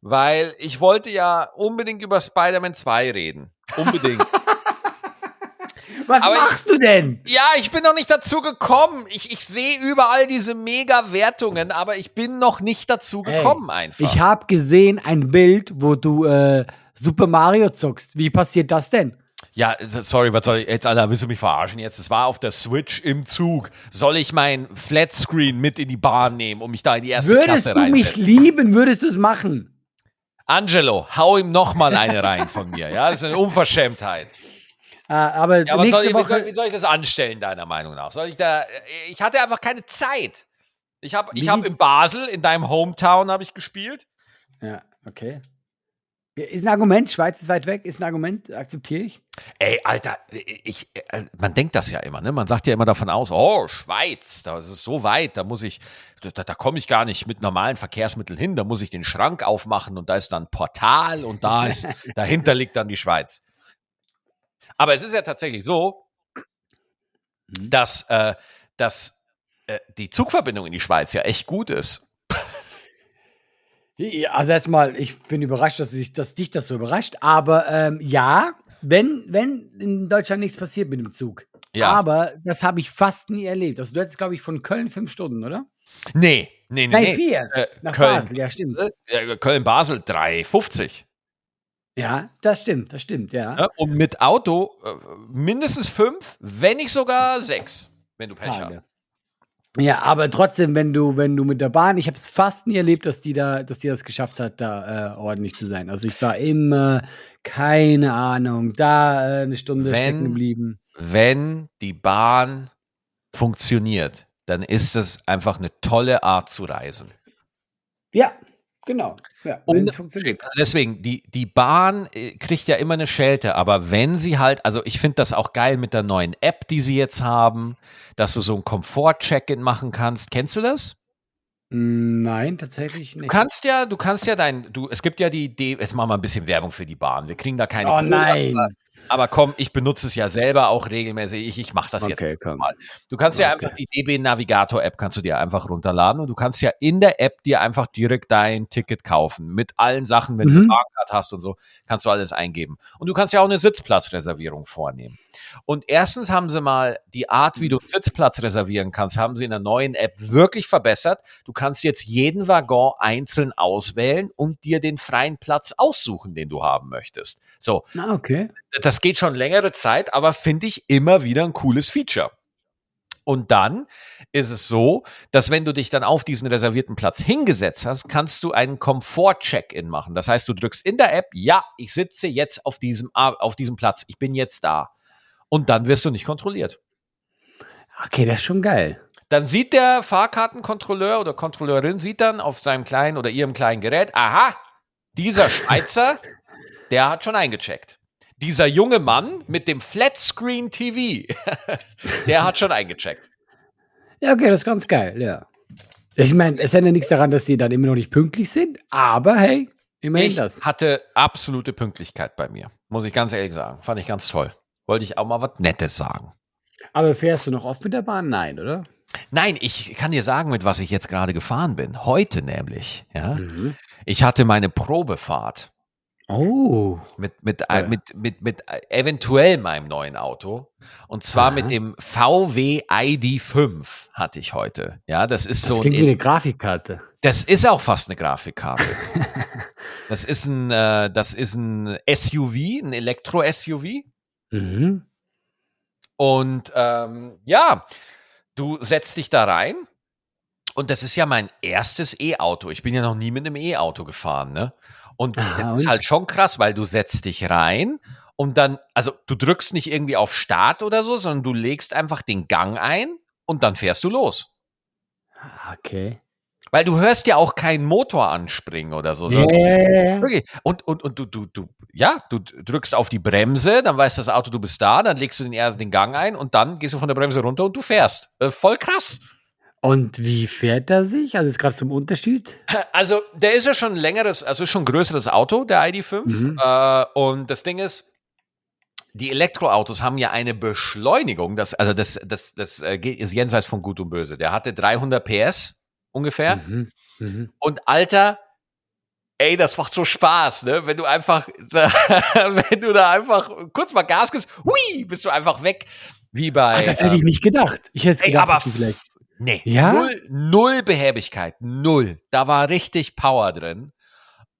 Weil ich wollte ja unbedingt über Spider-Man 2 reden. Unbedingt. *laughs* Was Aber ich- machst du denn? Ja, ich bin noch nicht dazu gekommen. Ich, ich sehe überall diese Mega-Wertungen, aber ich bin noch nicht dazu Ey, gekommen einfach. Ich habe gesehen ein Bild, wo du äh, Super Mario zockst. Wie passiert das denn? Ja, sorry, was soll ich jetzt, Alter, willst du mich verarschen jetzt? Das war auf der Switch im Zug. Soll ich mein Flatscreen mit in die Bahn nehmen, um mich da in die erste Würdest Klasse du mich lieben, würdest du es machen? Angelo, hau ihm noch mal eine *laughs* rein von mir. Ja, das ist eine Unverschämtheit. Äh, aber Ja, aber soll nächste ich, wie, soll, Woche. wie soll ich das anstellen, deiner Meinung nach? Soll ich da, ich hatte einfach keine Zeit. Ich habe ich hab in Basel, in deinem Hometown, habe ich gespielt. Ja, okay. Ist ein Argument, Schweiz ist weit weg, ist ein Argument, akzeptiere ich. Ey, Alter, ich, äh, man denkt das ja immer, ne? Man sagt ja immer davon aus, oh, Schweiz, da ist es so weit, da muss ich, da, da komme ich gar nicht mit normalen Verkehrsmitteln hin, da muss ich den Schrank aufmachen und da ist dann ein Portal und da ist, *laughs* dahinter liegt dann die Schweiz. Aber es ist ja tatsächlich so, Mhm. dass, äh, dass äh, die Zugverbindung in die Schweiz ja echt gut ist. Also erstmal, ich bin überrascht, dass, ich, dass dich das so überrascht. Aber ähm, ja, wenn, wenn in Deutschland nichts passiert mit dem Zug. Ja. Aber das habe ich fast nie erlebt. Also du hättest, glaube ich, von Köln fünf Stunden, oder? Nee, nee, nee. Nein, nee. vier. Äh, Nach Köln, Basel, ja, stimmt. äh, Köln-Basel 3,50. Ja, das stimmt, das stimmt, ja. Ja, und mit Auto äh, mindestens fünf, wenn nicht sogar sechs, wenn du Pech Tage. hast. Ja, aber trotzdem, wenn du, wenn du mit der Bahn, ich habe es fast nie erlebt, dass die da, dass die das geschafft hat, da äh, ordentlich zu sein. Also ich war immer, keine Ahnung, da äh, eine Stunde Wenn- stecken geblieben. Wenn die Bahn funktioniert, dann ist es einfach eine tolle Art zu reisen. Ja, genau. Ja, es funktioniert. Also deswegen, die, die Bahn äh, kriegt ja immer eine Schelte, aber wenn sie halt, also ich finde das auch geil mit der neuen App, die sie jetzt haben, dass du so ein Komfort-Check-In machen kannst. Kennst du das? Mm, Nein, tatsächlich Du nicht. kannst ja, du kannst ja dein, du, es gibt ja die Idee, jetzt machen wir ein bisschen Werbung für die Bahn. Wir kriegen da keine Oh Kohle, nein. Aber, komm, ich benutze es ja selber auch regelmäßig. Ich, ich mache das jetzt Okay, komm. mal. Du kannst ja Okay. einfach die DB Navigator App kannst du dir einfach runterladen und du kannst ja in der App dir einfach direkt dein Ticket kaufen mit allen Sachen, wenn du Mhm. eine Bahncard hast und so, kannst du alles eingeben. Und du kannst ja auch eine Sitzplatzreservierung vornehmen. Und erstens haben sie mal die Art, wie du Sitzplatz reservieren kannst, haben sie in der neuen App wirklich verbessert. Du kannst jetzt jeden Waggon einzeln auswählen und dir den freien Platz aussuchen, den du haben möchtest. So, Ah, okay. das geht schon längere Zeit, aber finde ich immer wieder ein cooles Feature. Und dann ist es so, dass wenn du dich dann auf diesen reservierten Platz hingesetzt hast, kannst du einen Komfort-Check-In machen. Das heißt, du drückst in der App, ja, ich sitze jetzt auf diesem, auf diesem Platz, ich bin jetzt da. Und dann wirst du nicht kontrolliert. Okay, das ist schon geil. Dann sieht der Fahrkartenkontrolleur oder Kontrolleurin sieht dann auf seinem kleinen oder ihrem kleinen Gerät, aha, dieser *laughs* Schweizer, der hat schon eingecheckt. Dieser junge Mann mit dem Flatscreen TV, *laughs* der hat schon eingecheckt. Ja, okay, das ist ganz geil, ja. Ich meine, es ändert nichts daran, dass sie dann immer noch nicht pünktlich sind, aber hey, immerhin Ich das. hatte absolute Pünktlichkeit bei mir, muss ich ganz ehrlich sagen. Fand ich ganz toll. Wollte ich auch mal was Nettes sagen. Aber fährst du noch oft mit der Bahn? Nein, oder? Nein, ich kann dir sagen, mit was ich jetzt gerade gefahren bin. Heute nämlich. Ja, Mhm. ich hatte meine Probefahrt. Oh. Mit, mit, Ja. mit, mit, mit eventuell meinem neuen Auto. Und zwar Aha. mit dem VW ID5 hatte ich heute. Ja, das ist Das so. klingt ein, wie eine Grafikkarte. das ist auch fast eine Grafikkarte. *laughs* das ist ein, äh, das ist ein SUV, ein Elektro-SUV. Mhm. Und ähm, ja, du setzt dich da rein. Und das ist ja mein erstes E-Auto. Ich bin ja noch nie mit einem E-Auto gefahren, ne? Und Aha, das und? ist halt schon krass, weil du setzt dich rein und dann, also du drückst nicht irgendwie auf Start oder so, sondern du legst einfach den Gang ein und dann fährst du los. Ah, Okay. Weil du hörst ja auch keinen Motor anspringen oder so. Ja. Wirklich. Und, und, und du, du, du, ja, du drückst auf die Bremse, dann weiß das Auto, du bist da, dann legst du den ersten den Gang ein und dann gehst du von der Bremse runter und du fährst. Äh, voll krass. Und wie fährt er sich? Also ist gerade zum Unterschied? Also, der ist ja schon ein längeres, also schon ein größeres Auto, der ID5. Mhm. Äh, und das Ding ist, die Elektroautos haben ja eine Beschleunigung, das, also das, das, das äh, geht- ist jenseits von Gut und Böse. Der hatte 300 PS ungefähr. Mhm. Mhm. Und Alter, ey, das macht so Spaß, ne? Wenn du einfach, *laughs* wenn du da einfach kurz mal Gas gibst, hui, bist du einfach weg. Wie bei. Ach, das hätte ich ähm, nicht gedacht. Ich hätte es ey, gedacht, aber dass du vielleicht. Nee, Ja? null, null Behäbigkeit, null. Da war richtig Power drin.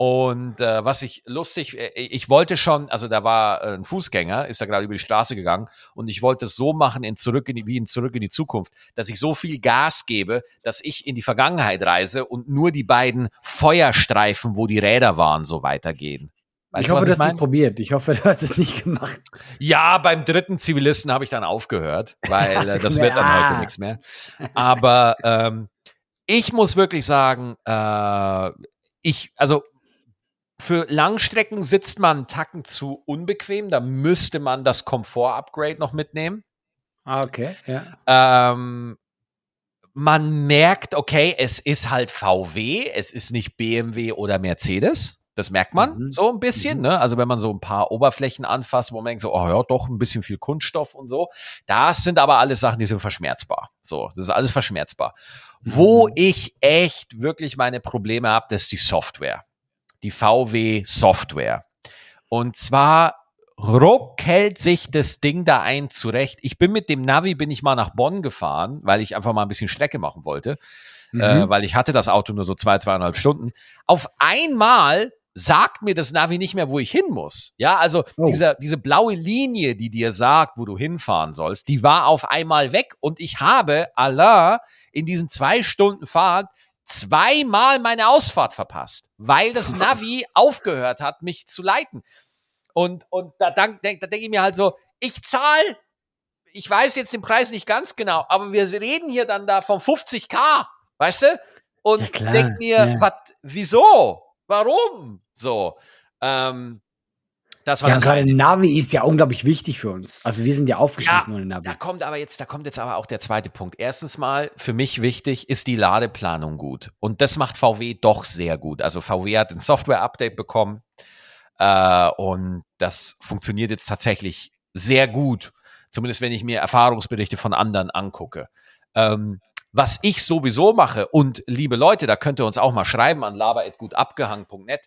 Und äh, was ich lustig, äh, ich wollte schon, also da war äh, ein Fußgänger, ist da gerade über die Straße gegangen und ich wollte es so machen in zurück in die, wie in zurück in die Zukunft, dass ich so viel Gas gebe, dass ich in die Vergangenheit reise und nur die beiden Feuerstreifen, wo die Räder waren, so weitergehen. Weißt ich hoffe, du ich hast es meine? probiert. Ich hoffe, *laughs* du hast es nicht gemacht. Ja, beim dritten Zivilisten habe ich dann aufgehört, weil *laughs* äh, das gemerkt, wird dann ah. heute nichts mehr. Aber ähm, ich muss wirklich sagen, äh, ich, also für Langstrecken sitzt man einen Tacken zu unbequem. Da müsste man das Komfort-Upgrade noch mitnehmen. Ah, okay. Ja. Ähm, man merkt, okay, es ist halt VW, es ist nicht BMW oder Mercedes. Das merkt man Mhm. so ein bisschen. Mhm. Ne? Also wenn man so ein paar Oberflächen anfasst, wo man denkt so, oh ja, doch ein bisschen viel Kunststoff und so. Das sind aber alles Sachen, die sind verschmerzbar. So, das ist alles verschmerzbar. Wo Mhm. ich echt wirklich meine Probleme habe, das ist die Software. Die VW Software. Und zwar ruckelt sich das Ding da ein zurecht. Ich bin mit dem Navi, bin ich mal nach Bonn gefahren, weil ich einfach mal ein bisschen Strecke machen wollte, äh, Mhm. weil ich hatte das Auto nur so zwei, zweieinhalb Stunden. Auf einmal sagt mir das Navi nicht mehr, wo ich hin muss. Ja, also Oh. dieser, diese blaue Linie, die dir sagt, wo du hinfahren sollst, die war auf einmal weg und ich habe, Allah, in diesen zwei Stunden Fahrt zweimal meine Ausfahrt verpasst, weil das *laughs* Navi aufgehört hat, mich zu leiten. Und, und da, denk, denk, da denke ich mir halt so, ich zahle, ich weiß jetzt den Preis nicht ganz genau, aber wir reden hier dann da von 50k, weißt du? Und Ja, klar, denk mir, ja. was, wieso? Warum? So. Ähm, das war Ja, das. gerade Navi ist ja unglaublich wichtig für uns. Also wir sind ja aufgeschlossen ohne Navi. Da kommt aber jetzt, da kommt jetzt aber auch der zweite Punkt. Erstens mal, für mich wichtig, ist die Ladeplanung gut. Und das macht VW doch sehr gut. Also VW hat ein Software-Update bekommen äh, und das funktioniert jetzt tatsächlich sehr gut. Zumindest wenn ich mir Erfahrungsberichte von anderen angucke. Ähm, was ich sowieso mache, und liebe Leute, da könnt ihr uns auch mal schreiben an laber.gutabgehangen.net,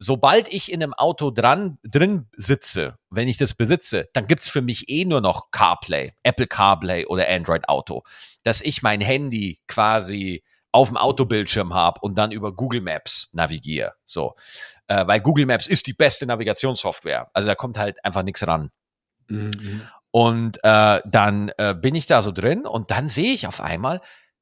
sobald ich in einem Auto dran, drin sitze, wenn ich das besitze, dann gibt's für mich eh nur noch CarPlay, Apple CarPlay oder Android Auto. Dass ich mein Handy quasi auf dem Autobildschirm habe und dann über Google Maps navigiere. So. Äh, weil Google Maps ist die beste Navigationssoftware. Also da kommt halt einfach nichts ran. Mhm. Und äh, dann äh, bin ich da so drin und dann sehe ich auf einmal,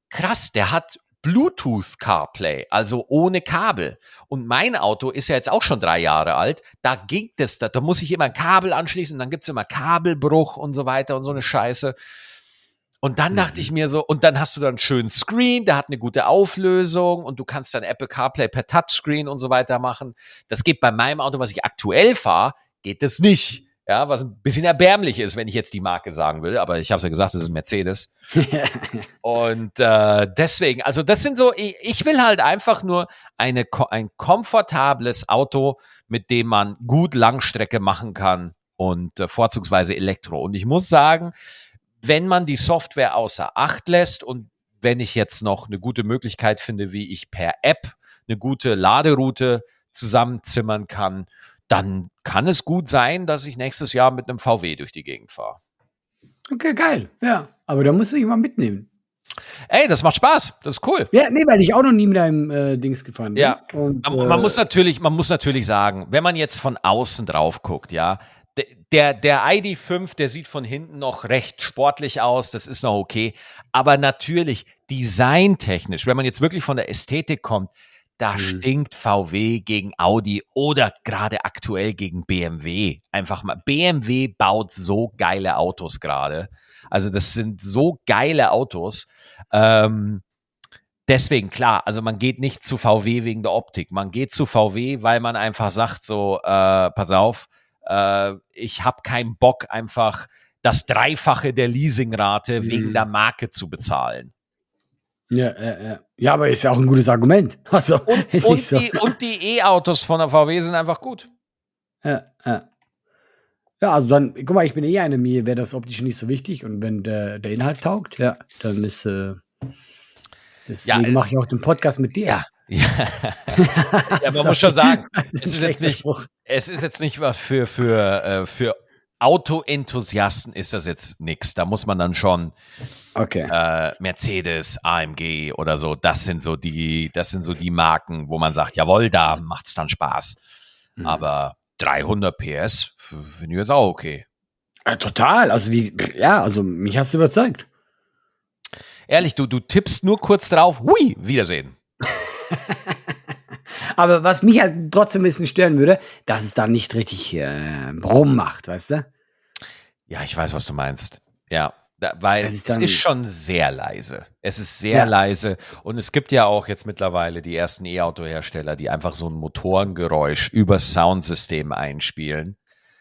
krass, der hat Bluetooth CarPlay, also ohne Kabel. Und mein Auto ist ja jetzt auch schon drei Jahre alt. Da ging das, da, da muss ich immer ein Kabel anschließen und dann gibt's immer Kabelbruch und so weiter und so eine Scheiße. Und dann dachte Mhm. ich mir so, und dann hast du dann einen schönen Screen, der hat eine gute Auflösung und du kannst dann Apple CarPlay per Touchscreen und so weiter machen. Das geht bei meinem Auto, was ich aktuell fahre, geht das nicht. Ja, was ein bisschen erbärmlich ist, wenn ich jetzt die Marke sagen will, aber ich habe es ja gesagt, das ist Mercedes. *laughs* Und äh, deswegen, also das sind so, ich, ich will halt einfach nur eine, ein komfortables Auto, mit dem man gut Langstrecke machen kann und äh, vorzugsweise Elektro. Und ich muss sagen, wenn man die Software außer Acht lässt und wenn ich jetzt noch eine gute Möglichkeit finde, wie ich per App eine gute Laderoute zusammenzimmern kann, dann kann es gut sein, dass ich nächstes Jahr mit einem VW durch die Gegend fahre. Okay, geil. Ja, aber da musst du dich mal mitnehmen. Ey, das macht Spaß. Das ist cool. Ja, nee, weil ich auch noch nie mit einem äh, Dings gefahren bin. Ja. Und, Man, äh, man muss natürlich, man muss natürlich sagen, wenn man jetzt von außen drauf guckt, ja, de- der, der ID5, der sieht von hinten noch recht sportlich aus, das ist noch okay. Aber natürlich, designtechnisch, wenn man jetzt wirklich von der Ästhetik kommt, da Mhm. stinkt VW gegen Audi oder gerade aktuell gegen BMW. Einfach mal. BMW baut so geile Autos gerade. Also das sind so geile Autos. Ähm, deswegen, klar, also man geht nicht zu VW wegen der Optik. Man geht zu VW, weil man einfach sagt, so, äh, pass auf, äh, ich habe keinen Bock, einfach das Dreifache der Leasingrate Mhm. wegen der Marke zu bezahlen. Ja, äh, äh. ja, aber ist ja auch ein gutes Argument. *laughs* Also, Und, und, so. die, und die E-Autos von der VW sind einfach gut. Ja, ja. ja, also dann, guck mal, ich bin eh eine, mir wäre das optisch nicht so wichtig und wenn der, der Inhalt taugt, ja, dann ist, äh, deswegen Ja, äh, mache ich auch den Podcast mit dir. Ja, Ja, *laughs* ja man muss schon sagen, es ist jetzt nicht, Spruch. es ist jetzt nicht was für, für, äh, für Autoenthusiasten ist das jetzt nix. Da muss man dann schon Okay. äh, Mercedes, AMG oder so, das sind so die, das sind so die Marken, wo man sagt, jawohl, da macht's dann Spaß. Mhm. Aber 300 PS finde ich jetzt auch okay. Äh, total. Also wie, ja, also mich hast du überzeugt. Ehrlich, du, du tippst nur kurz drauf, hui, Wiedersehen. *laughs* Aber was mich halt trotzdem ein bisschen stören würde, dass es dann nicht richtig äh, rummacht, weißt du? Ja, ich weiß, was du meinst. Ja, da, weil Es es ist ist, dann- schon sehr leise. Es ist sehr Ja. leise und es gibt ja auch jetzt mittlerweile die ersten E-Auto-Hersteller, die einfach so ein Motorengeräusch über Soundsystem einspielen.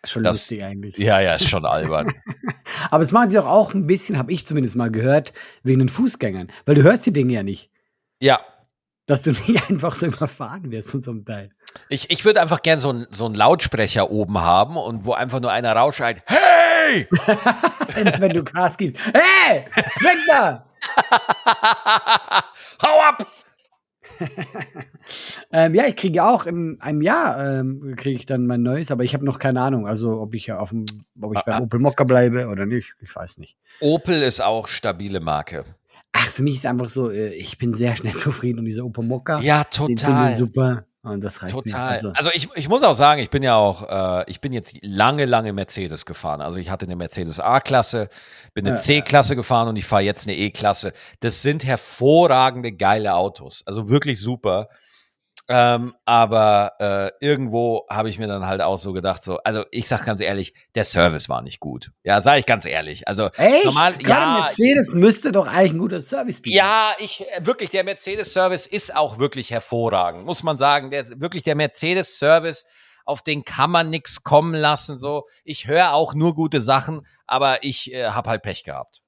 Schon Das- lustig eigentlich. Ja, ja, ist schon albern. *laughs* Aber es machen sie doch auch ein bisschen, habe ich zumindest mal gehört, wegen den Fußgängern. Weil du hörst die Dinge ja nicht. ja, Dass du *laughs* nicht einfach so überfahren wirst von so einem Teil. ich, ich würde einfach gern so, ein, so einen Lautsprecher oben haben und wo einfach nur einer rausschreit, hey! Wenn, wenn du Gas gibst. Hey! Weg da! *laughs* Hau ab! *laughs* Ähm, ja, ich kriege auch in einem Jahr ähm, kriege ich dann mein neues, aber ich habe noch keine Ahnung, also ob ich ja auf dem, ob ich Ah, beim ah. Opel Mokka bleibe oder nicht. Ich weiß nicht. Opel ist auch stabile Marke. Ach, für mich ist einfach so, äh, ich bin sehr schnell *laughs* zufrieden und dieser Opel Mokka, Ja, den total. ich super und das reicht. Total. Also, Also, ich, ich muss auch sagen, ich bin ja auch, äh, ich bin jetzt lange, lange Mercedes gefahren. Also ich hatte eine Mercedes A-Klasse, bin eine Ja, C-Klasse gefahren und ich fahre jetzt eine E-Klasse. Das sind hervorragende, geile Autos. Also wirklich super. Ähm, aber äh, irgendwo habe ich mir dann halt auch so gedacht, so, also ich sag ganz ehrlich, der Service war nicht gut. Ja, sage ich ganz ehrlich. Also echt? normal, Gerade ja, Mercedes müsste doch eigentlich ein guter Service bieten. ja, ich äh, wirklich, der Mercedes-Service ist auch wirklich hervorragend, muss man sagen. Der wirklich der Mercedes-Service, auf den kann man nichts kommen lassen. So, ich höre auch nur gute Sachen, aber ich äh, habe halt Pech gehabt.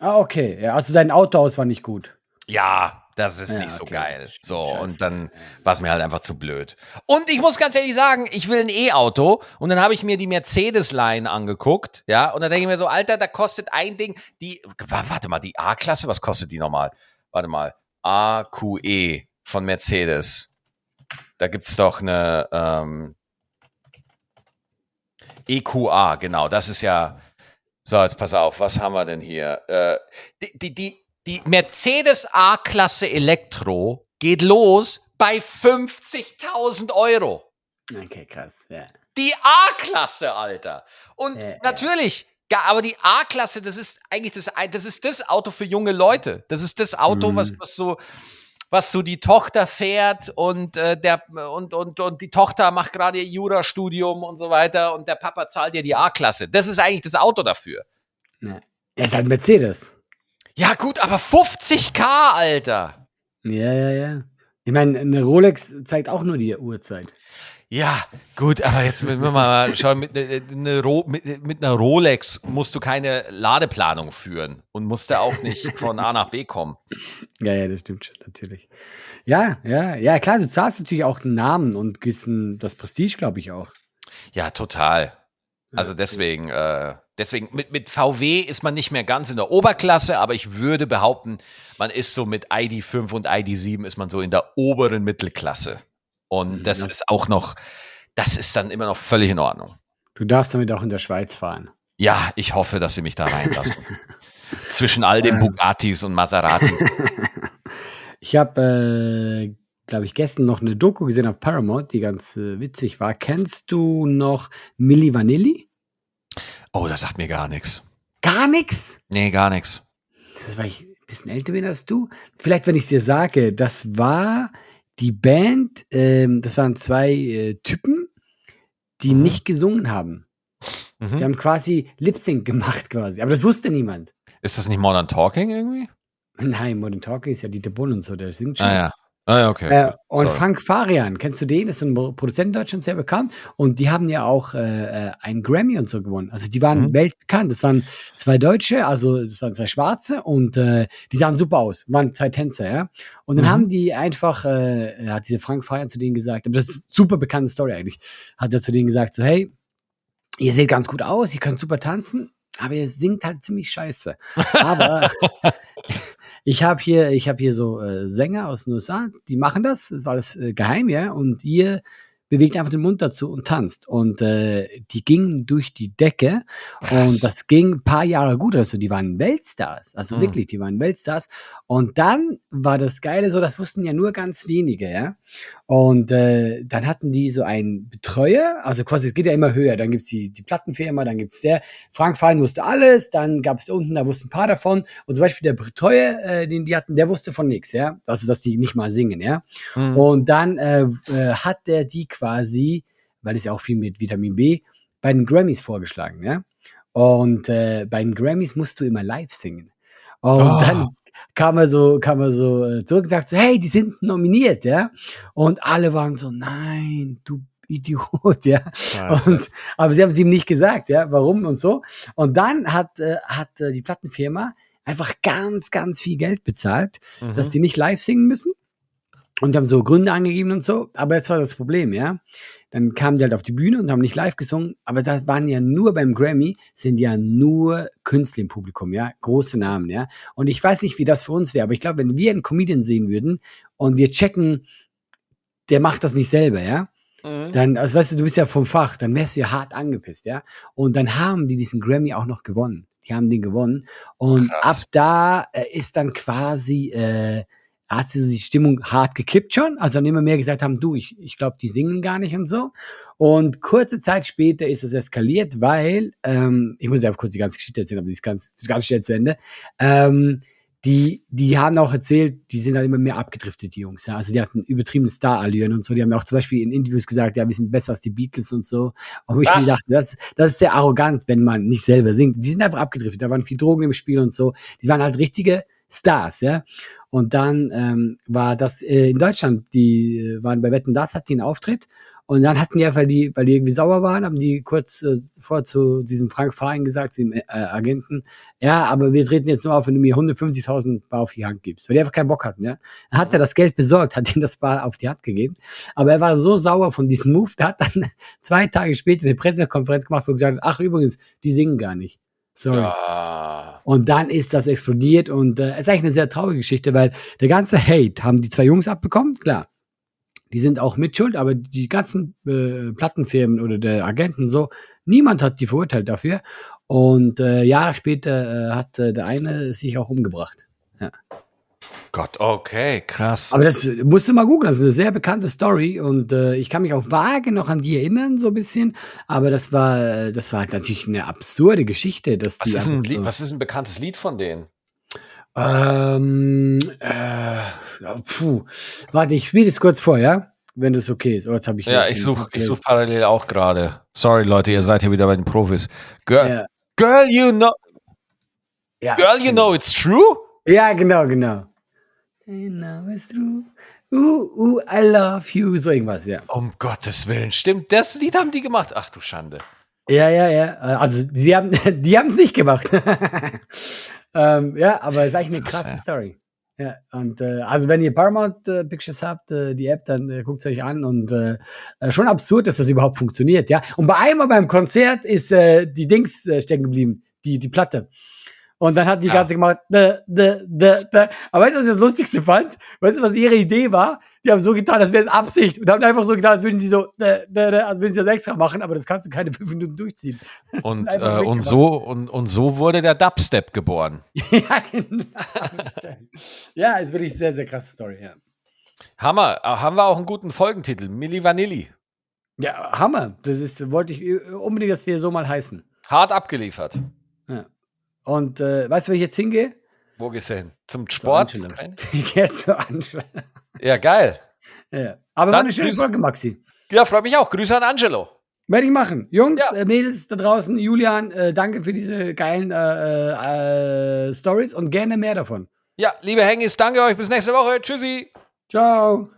Ah, okay. Ja, also dein Autohaus war nicht gut. Ja, das ist Ja, nicht so okay. geil. So, Scheiße. und dann war es mir halt einfach zu blöd. Und ich muss ganz ehrlich sagen, ich will ein E-Auto und dann habe ich mir die Mercedes-Line angeguckt, ja, und dann denke ich mir so, Alter, da kostet ein Ding, die, wa- warte mal, die A-Klasse, was kostet die nochmal? Warte mal, AQE von Mercedes. Da gibt's doch eine ähm, EQA, genau, das ist ja, so, jetzt pass auf, was haben wir denn hier? Äh, die, die, die, die Mercedes A-Klasse Elektro geht los bei 50.000 Euro. Okay, krass. Ja. Die A-Klasse, Alter. Und Ja, natürlich, ja, aber die A-Klasse, das ist eigentlich das, das ist das Auto für junge Leute. Das ist das Auto, Mhm. was, was so, was so die Tochter fährt und äh, der und, und, und die Tochter macht gerade ihr Jurastudium und so weiter und der Papa zahlt ihr die A-Klasse. Das ist eigentlich das Auto dafür. Ja. Er ist halt Mercedes. Ja, gut, aber 50k, Alter. Ja, ja, ja. Ich meine, eine Rolex zeigt auch nur die Uhrzeit. Ja, gut, aber jetzt müssen wir mal *laughs* schauen, mit, ne, Ro- mit, mit einer Rolex musst du keine Ladeplanung führen und musst da auch nicht von A nach B kommen. Ja, ja, das stimmt schon, natürlich. Ja, ja, ja, klar, du zahlst natürlich auch den Namen und gewissen, das Prestige, glaube ich auch. Ja, total. Also deswegen, äh, deswegen mit, mit VW ist man nicht mehr ganz in der Oberklasse, aber ich würde behaupten, man ist so mit ID5 und ID7 ist man so in der oberen Mittelklasse. Und Mhm, das das- ist auch noch, das ist dann immer noch völlig in Ordnung. Du darfst damit auch in der Schweiz fahren. Ja, ich hoffe, dass sie mich da reinlassen. *laughs* Zwischen all den Ähm. Bugattis und Maseratis. *laughs* Ich habe, äh, glaube ich, gestern noch eine Doku gesehen auf Paramount, die ganz äh, witzig war. Kennst du noch Milli Vanilli? Oh, das sagt mir gar nichts. Gar nichts. Nee, gar nichts. Das ist, weil ich ein bisschen älter bin als du. Vielleicht, wenn ich es dir sage, das war die Band, ähm, das waren zwei äh, Typen, die Mhm. nicht gesungen haben. Die Mhm. haben quasi Lip Sync gemacht quasi. Aber das wusste niemand. Ist das nicht Modern Talking irgendwie? Nein, Modern Talking ist ja Dieter Bohlen und so, der singt schon. Ah ja. Ah ja, okay. Äh, und Sorry. Frank Farian, kennst du den? Ist ein Produzent in Deutschland sehr bekannt. Und die haben ja auch äh, äh, einen Grammy und so gewonnen. Also die waren Mhm. weltbekannt. Das waren zwei Deutsche, also das waren zwei Schwarze und äh, die sahen super aus. Waren zwei Tänzer, ja. Und dann Mhm. haben die einfach, äh, hat diese Frank Farian zu denen gesagt, aber das ist eine super bekannte Story eigentlich, hat er zu denen gesagt, so hey, ihr seht ganz gut aus, ihr könnt super tanzen, aber ihr singt halt ziemlich scheiße. Aber *laughs* *laughs* Ich habe hier, ich habe hier so äh, Sänger aus den USA, die machen das. Das war alles äh, geheim, ja. Und ihr bewegt einfach den Mund dazu und tanzt. Und äh, die gingen durch die Decke Krass. und das ging ein paar Jahre gut. Also die waren Weltstars. Also Mhm. wirklich, die waren Weltstars. Und dann war das Geile so, das wussten ja nur ganz wenige, ja. Und äh, dann hatten die so einen Betreuer, also quasi, es geht ja immer höher. Dann gibt's die, die Plattenfirma, dann gibt's der. Frank Fein wusste alles, dann gab's unten, da wussten ein paar davon. Und zum Beispiel der Betreuer, äh, den die hatten, der wusste von nichts, ja. Also, dass die nicht mal singen, ja. Mhm. Und dann äh, äh, hat der die quasi, weil es ja auch viel mit Vitamin B, bei den Grammys vorgeschlagen, ja. Und äh, bei den Grammys musst du immer live singen. Und Oh. dann kam er so, kam er so äh, zurück und sagt so, hey, die sind nominiert, ja. Und alle waren so, nein, du Idiot, ja. Scheiße. Und, aber sie haben es ihm nicht gesagt, ja, warum und so. Und dann hat, äh, hat äh, die Plattenfirma einfach ganz, ganz viel Geld bezahlt, Mhm. dass die nicht live singen müssen. Und haben so Gründe angegeben und so. Aber jetzt war das Problem, ja. Dann kamen die halt auf die Bühne und haben nicht live gesungen. Aber da waren ja nur beim Grammy, sind ja nur Künstler im Publikum, ja. Große Namen, ja. Und ich weiß nicht, wie das für uns wäre, aber ich glaube, wenn wir einen Comedian sehen würden und wir checken, der macht das nicht selber, ja. Mhm. Dann, also weißt du, du bist ja vom Fach, dann wärst du ja hart angepisst, ja. Und dann haben die diesen Grammy auch noch gewonnen. Die haben den gewonnen. Und Krass. ab da äh, ist dann quasi, äh, hat sie so die Stimmung hart gekippt schon. Also dann immer mehr gesagt haben, du, ich, ich glaube, die singen gar nicht und so. Und kurze Zeit später ist es eskaliert, weil, ähm, ich muss ja kurz die ganze Geschichte erzählen, aber die ist ganz, ganz schnell zu Ende. Ähm, die, die haben auch erzählt, die sind halt immer mehr abgedriftet, die Jungs. Ja. Also die hatten übertriebene Star-Allüren und so. Die haben auch zum Beispiel in Interviews gesagt, ja, wir sind besser als die Beatles und so. Und wo ich mir dachte, das, das ist sehr arrogant, wenn man nicht selber singt. Die sind einfach abgedriftet. Da waren viel Drogen im Spiel und so. Die waren halt richtige Stars, ja. Und dann ähm, war das äh, in Deutschland, die äh, waren bei Wetten, das hat die einen Auftritt. Und dann hatten die weil die, weil die irgendwie sauer waren, haben die kurz äh, vor zu diesem Frank Verein gesagt, zu dem äh, Agenten, ja, aber wir treten jetzt nur auf, wenn du mir 150.000 Bar auf die Hand gibst, weil die einfach keinen Bock hatten, ja. Dann hat er das Geld besorgt, hat ihm das Bar auf die Hand gegeben. Aber er war so sauer von diesem Move, der hat dann *laughs* zwei Tage später eine Pressekonferenz gemacht, wo er gesagt hat, ach übrigens, die singen gar nicht. Sorry. Ja. Und dann ist das explodiert und äh, es ist eigentlich eine sehr traurige Geschichte, weil der ganze Hate haben die zwei Jungs abbekommen, klar. Die sind auch mitschuld, aber die ganzen äh, Plattenfirmen oder der Agenten so, niemand hat die verurteilt dafür. Und äh, Jahre später äh, hat äh, der eine sich auch umgebracht. Gott, okay, krass. Aber das musst du mal googeln, das ist eine sehr bekannte Story und äh, ich kann mich auch vage noch an die erinnern, so ein bisschen. Aber das war, das war halt natürlich eine absurde Geschichte, dass was, ist ein Lied, so- was ist ein bekanntes Lied von denen? Ähm, äh, puh. Warte, ich spiele das kurz vor, ja? Wenn das okay ist. Oh, jetzt habe ich Ja, ich suche ich such parallel auch gerade. Sorry, Leute, ihr seid hier wieder bei den Profis. Girl, Ja, girl you know, ja, girl, you know it's true? Ja, genau, genau. I know it's true. Uh, uh, I love you. So irgendwas, ja. Um Gottes Willen, stimmt. Das Lied haben die gemacht. Ach du Schande. Ja, ja, ja. Also, sie haben, *laughs* die haben es nicht gemacht. *laughs* ähm, ja, aber es ist eigentlich eine Krass, krasse ja. Story. Ja, und äh, also wenn ihr Paramount äh, Pictures habt, äh, die App, dann äh, guckt es euch an und äh, äh, schon absurd, dass das überhaupt funktioniert, ja. Und bei einmal beim Konzert ist äh, die Dings äh, stecken geblieben, die, die Platte. Und dann hat die Ja. ganze gemacht, dä, dä, dä, dä. aber weißt du, was ich das Lustigste fand? Weißt du, was ihre Idee war? Die haben so getan, als wäre es Absicht und haben einfach so getan, als würden sie so, dä, dä, dä, als würden sie das extra machen, aber das kannst du keine *laughs* fünf Minuten durchziehen. Und, äh, und, so, und, und so wurde der Dubstep geboren. *laughs* ja, genau. ja, ist wirklich sehr, sehr krasse Story, ja. Hammer. Äh, Haben wir auch einen guten Folgentitel? Milli Vanilli. Ja, Hammer. Das ist, wollte ich äh, unbedingt, dass wir so mal heißen. Hart abgeliefert. Ja. Und äh, weißt du, wo ich jetzt hingehe? Wo gehst du hin? Zum Sport? Angelo. Training? *laughs* Ich gehe jetzt zur Anschluss. Ja, geil. Ja. Aber war Dann eine schöne Folge, Maxi. Ja, freut mich auch. Grüße an Angelo. Werde ich machen. Jungs, Ja. äh, Mädels da draußen, Julian, äh, danke für diese geilen äh, äh, Stories und gerne mehr davon. Ja, liebe Hengis, danke euch. Bis nächste Woche. Tschüssi. Ciao.